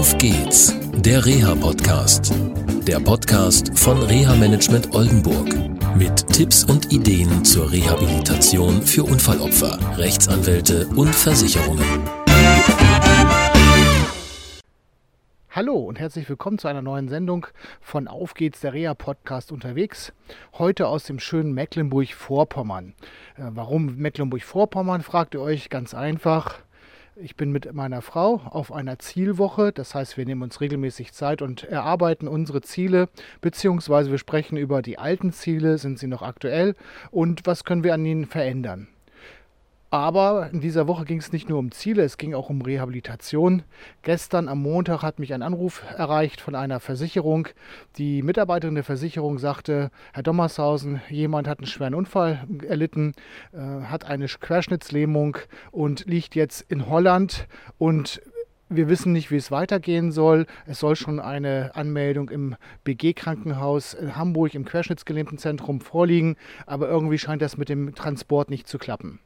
Auf geht's, der Reha-Podcast. Der Podcast von Reha Management Oldenburg. Mit Tipps und Ideen zur Rehabilitation für Unfallopfer, Rechtsanwälte und Versicherungen. Hallo und herzlich willkommen zu einer neuen Sendung von Auf geht's, der Reha-Podcast unterwegs. Heute aus dem schönen Mecklenburg-Vorpommern. Äh, warum Mecklenburg-Vorpommern, fragt ihr euch ganz einfach. Ich bin mit meiner Frau auf einer Zielwoche. Das heißt, wir nehmen uns regelmäßig Zeit und erarbeiten unsere Ziele, beziehungsweise wir sprechen über die alten Ziele, sind sie noch aktuell und was können wir an ihnen verändern. Aber in dieser Woche ging es nicht nur um Ziele, es ging auch um Rehabilitation. Gestern am Montag hat mich ein Anruf erreicht von einer Versicherung. Die Mitarbeiterin der Versicherung sagte, Herr Dommershausen, jemand hat einen schweren Unfall erlitten, äh, hat eine Querschnittslähmung und liegt jetzt in Holland und wir wissen nicht, wie es weitergehen soll. Es soll schon eine Anmeldung im BG-Krankenhaus in Hamburg im Querschnittsgelähmtenzentrum vorliegen, aber irgendwie scheint das mit dem Transport nicht zu klappen.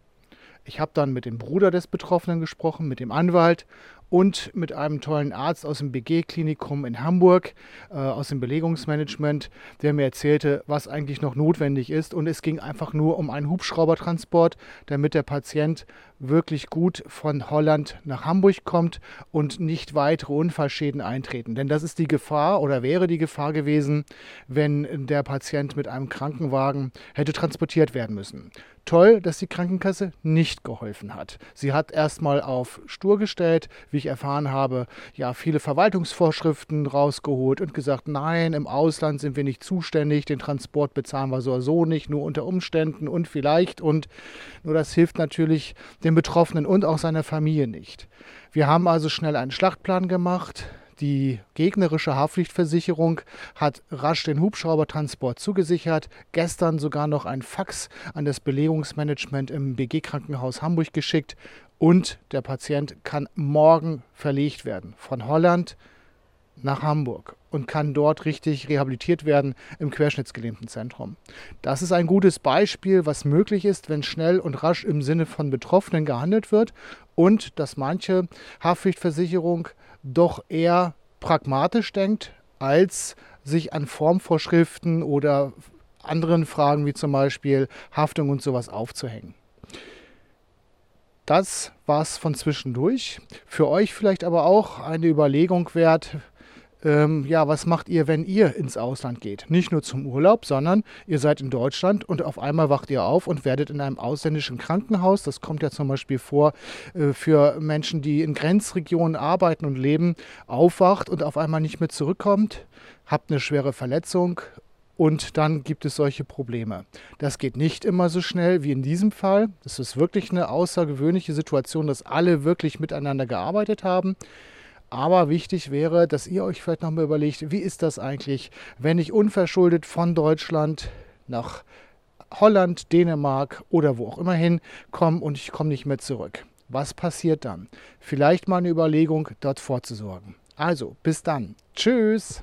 Ich habe dann mit dem Bruder des Betroffenen gesprochen, mit dem Anwalt und mit einem tollen Arzt aus dem BG-Klinikum in Hamburg, äh, aus dem Belegungsmanagement, der mir erzählte, was eigentlich noch notwendig ist. Und es ging einfach nur um einen Hubschraubertransport, damit der Patient wirklich gut von Holland nach Hamburg kommt und nicht weitere Unfallschäden eintreten. Denn das ist die Gefahr oder wäre die Gefahr gewesen, wenn der Patient mit einem Krankenwagen hätte transportiert werden müssen. Toll, dass die Krankenkasse nicht geholfen hat. Sie hat erstmal auf stur gestellt, wie ich erfahren habe, ja, viele Verwaltungsvorschriften rausgeholt und gesagt, nein, im Ausland sind wir nicht zuständig, den Transport bezahlen wir so oder so nicht, nur unter Umständen und vielleicht und nur das hilft natürlich dem Betroffenen und auch seiner Familie nicht. Wir haben also schnell einen Schlachtplan gemacht. Die gegnerische Haftpflichtversicherung hat rasch den Hubschraubertransport zugesichert. Gestern sogar noch ein Fax an das Belegungsmanagement im BG Krankenhaus Hamburg geschickt. Und der Patient kann morgen verlegt werden von Holland nach Hamburg und kann dort richtig rehabilitiert werden im Querschnittsgelähmtenzentrum. Das ist ein gutes Beispiel, was möglich ist, wenn schnell und rasch im Sinne von Betroffenen gehandelt wird und dass manche Haftpflichtversicherung doch eher pragmatisch denkt, als sich an Formvorschriften oder anderen Fragen wie zum Beispiel Haftung und sowas aufzuhängen. Das war's von zwischendurch. Für euch vielleicht aber auch eine Überlegung wert, ähm, ja, was macht ihr, wenn ihr ins Ausland geht? Nicht nur zum Urlaub, sondern ihr seid in Deutschland und auf einmal wacht ihr auf und werdet in einem ausländischen Krankenhaus, das kommt ja zum Beispiel vor äh, für Menschen, die in Grenzregionen arbeiten und leben, aufwacht und auf einmal nicht mehr zurückkommt, habt eine schwere Verletzung und dann gibt es solche Probleme. Das geht nicht immer so schnell wie in diesem Fall. Das ist wirklich eine außergewöhnliche Situation, dass alle wirklich miteinander gearbeitet haben. Aber wichtig wäre, dass ihr euch vielleicht nochmal überlegt, wie ist das eigentlich, wenn ich unverschuldet von Deutschland nach Holland, Dänemark oder wo auch immer hin komme und ich komme nicht mehr zurück. Was passiert dann? Vielleicht mal eine Überlegung, dort vorzusorgen. Also, bis dann. Tschüss.